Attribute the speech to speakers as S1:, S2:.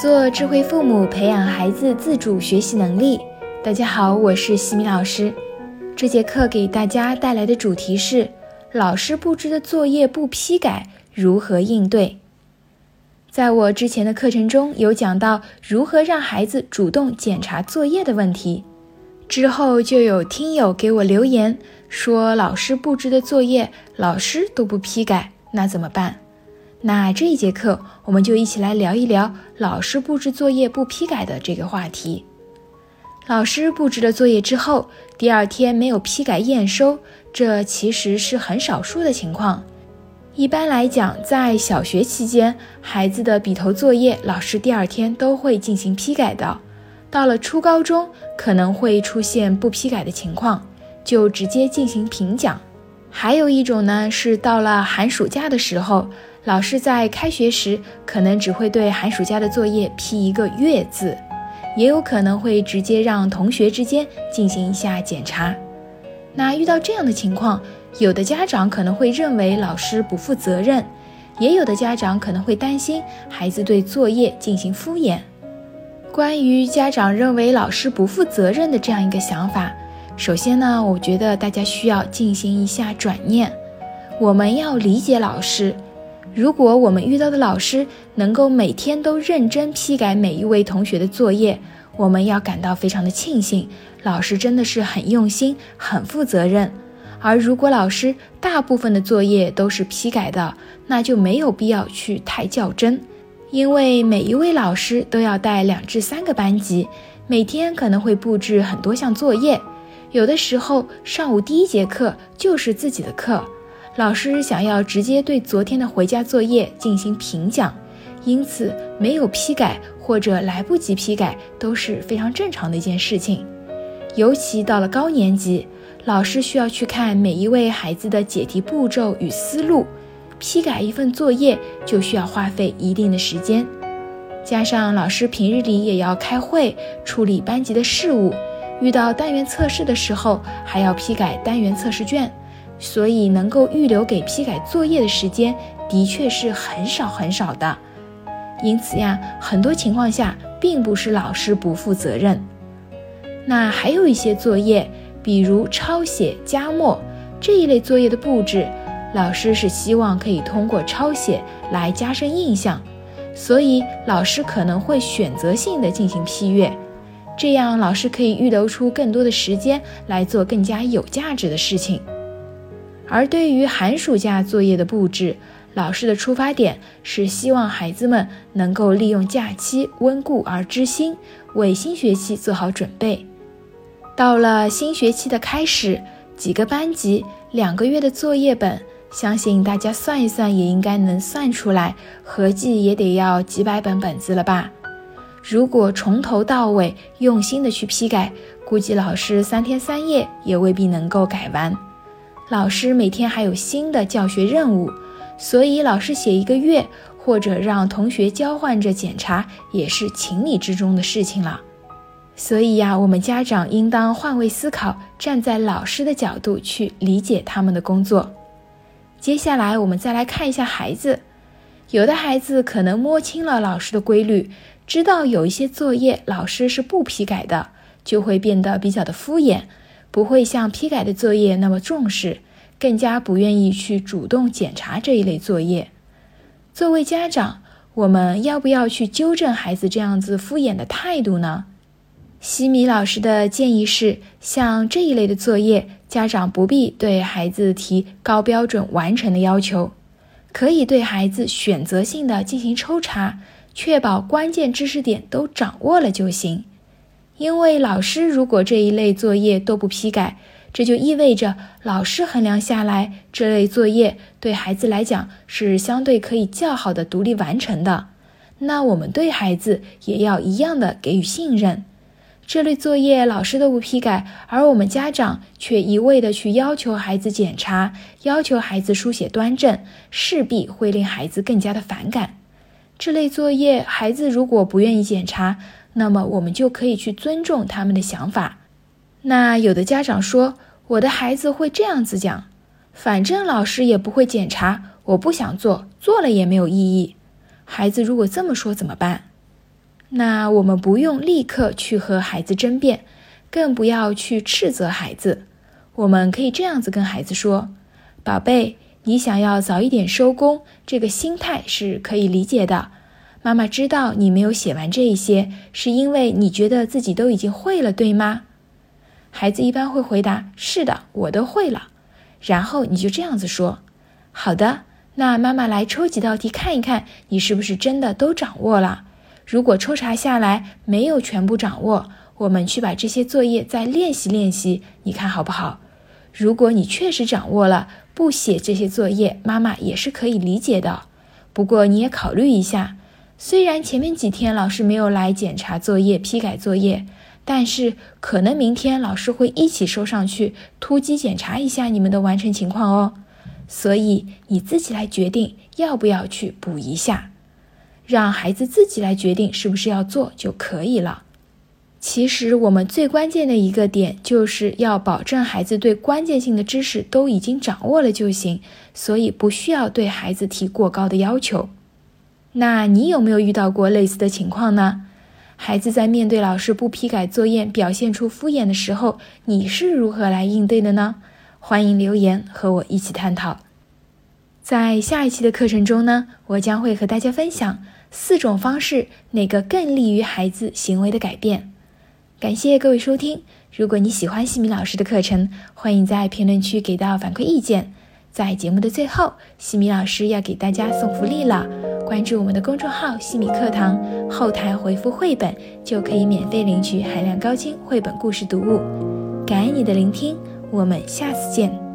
S1: 做智慧父母，培养孩子自主学习能力。大家好，我是西米老师。这节课给大家带来的主题是：老师布置的作业不批改，如何应对？在我之前的课程中有讲到如何让孩子主动检查作业的问题，之后就有听友给我留言说，老师布置的作业老师都不批改，那怎么办？那这一节课，我们就一起来聊一聊老师布置作业不批改的这个话题。老师布置了作业之后，第二天没有批改验收，这其实是很少数的情况。一般来讲，在小学期间，孩子的笔头作业，老师第二天都会进行批改的。到了初高中，可能会出现不批改的情况，就直接进行评奖。还有一种呢，是到了寒暑假的时候。老师在开学时可能只会对寒暑假的作业批一个“月”字，也有可能会直接让同学之间进行一下检查。那遇到这样的情况，有的家长可能会认为老师不负责任，也有的家长可能会担心孩子对作业进行敷衍。关于家长认为老师不负责任的这样一个想法，首先呢，我觉得大家需要进行一下转念，我们要理解老师。如果我们遇到的老师能够每天都认真批改每一位同学的作业，我们要感到非常的庆幸，老师真的是很用心、很负责任。而如果老师大部分的作业都是批改的，那就没有必要去太较真，因为每一位老师都要带两至三个班级，每天可能会布置很多项作业，有的时候上午第一节课就是自己的课。老师想要直接对昨天的回家作业进行评奖，因此没有批改或者来不及批改都是非常正常的一件事情。尤其到了高年级，老师需要去看每一位孩子的解题步骤与思路，批改一份作业就需要花费一定的时间，加上老师平日里也要开会处理班级的事务，遇到单元测试的时候还要批改单元测试卷。所以，能够预留给批改作业的时间的确是很少很少的。因此呀，很多情况下并不是老师不负责任。那还有一些作业，比如抄写、加墨这一类作业的布置，老师是希望可以通过抄写来加深印象，所以老师可能会选择性的进行批阅，这样老师可以预留出更多的时间来做更加有价值的事情。而对于寒暑假作业的布置，老师的出发点是希望孩子们能够利用假期温故而知新，为新学期做好准备。到了新学期的开始，几个班级两个月的作业本，相信大家算一算也应该能算出来，合计也得要几百本本子了吧？如果从头到尾用心的去批改，估计老师三天三夜也未必能够改完。老师每天还有新的教学任务，所以老师写一个月，或者让同学交换着检查，也是情理之中的事情了。所以呀，我们家长应当换位思考，站在老师的角度去理解他们的工作。接下来，我们再来看一下孩子，有的孩子可能摸清了老师的规律，知道有一些作业老师是不批改的，就会变得比较的敷衍。不会像批改的作业那么重视，更加不愿意去主动检查这一类作业。作为家长，我们要不要去纠正孩子这样子敷衍的态度呢？西米老师的建议是，像这一类的作业，家长不必对孩子提高标准完成的要求，可以对孩子选择性的进行抽查，确保关键知识点都掌握了就行。因为老师如果这一类作业都不批改，这就意味着老师衡量下来，这类作业对孩子来讲是相对可以较好的独立完成的。那我们对孩子也要一样的给予信任。这类作业老师都不批改，而我们家长却一味的去要求孩子检查，要求孩子书写端正，势必会令孩子更加的反感。这类作业，孩子如果不愿意检查，那么我们就可以去尊重他们的想法。那有的家长说，我的孩子会这样子讲：反正老师也不会检查，我不想做，做了也没有意义。孩子如果这么说怎么办？那我们不用立刻去和孩子争辩，更不要去斥责孩子。我们可以这样子跟孩子说：“宝贝，你想要早一点收工，这个心态是可以理解的。妈妈知道你没有写完这一些，是因为你觉得自己都已经会了，对吗？”孩子一般会回答：“是的，我都会了。”然后你就这样子说：“好的，那妈妈来抽几道题看一看，你是不是真的都掌握了？如果抽查下来没有全部掌握，我们去把这些作业再练习练习，你看好不好？如果你确实掌握了，不写这些作业，妈妈也是可以理解的。不过你也考虑一下，虽然前面几天老师没有来检查作业、批改作业。”但是可能明天老师会一起收上去，突击检查一下你们的完成情况哦。所以你自己来决定要不要去补一下，让孩子自己来决定是不是要做就可以了。其实我们最关键的一个点就是要保证孩子对关键性的知识都已经掌握了就行，所以不需要对孩子提过高的要求。那你有没有遇到过类似的情况呢？孩子在面对老师不批改作业、表现出敷衍的时候，你是如何来应对的呢？欢迎留言和我一起探讨。在下一期的课程中呢，我将会和大家分享四种方式，哪个更利于孩子行为的改变。感谢各位收听。如果你喜欢西米老师的课程，欢迎在评论区给到反馈意见。在节目的最后，西米老师要给大家送福利了。关注我们的公众号“西米课堂”，后台回复“绘本”就可以免费领取海量高清绘本故事读物。感恩你的聆听，我们下次见。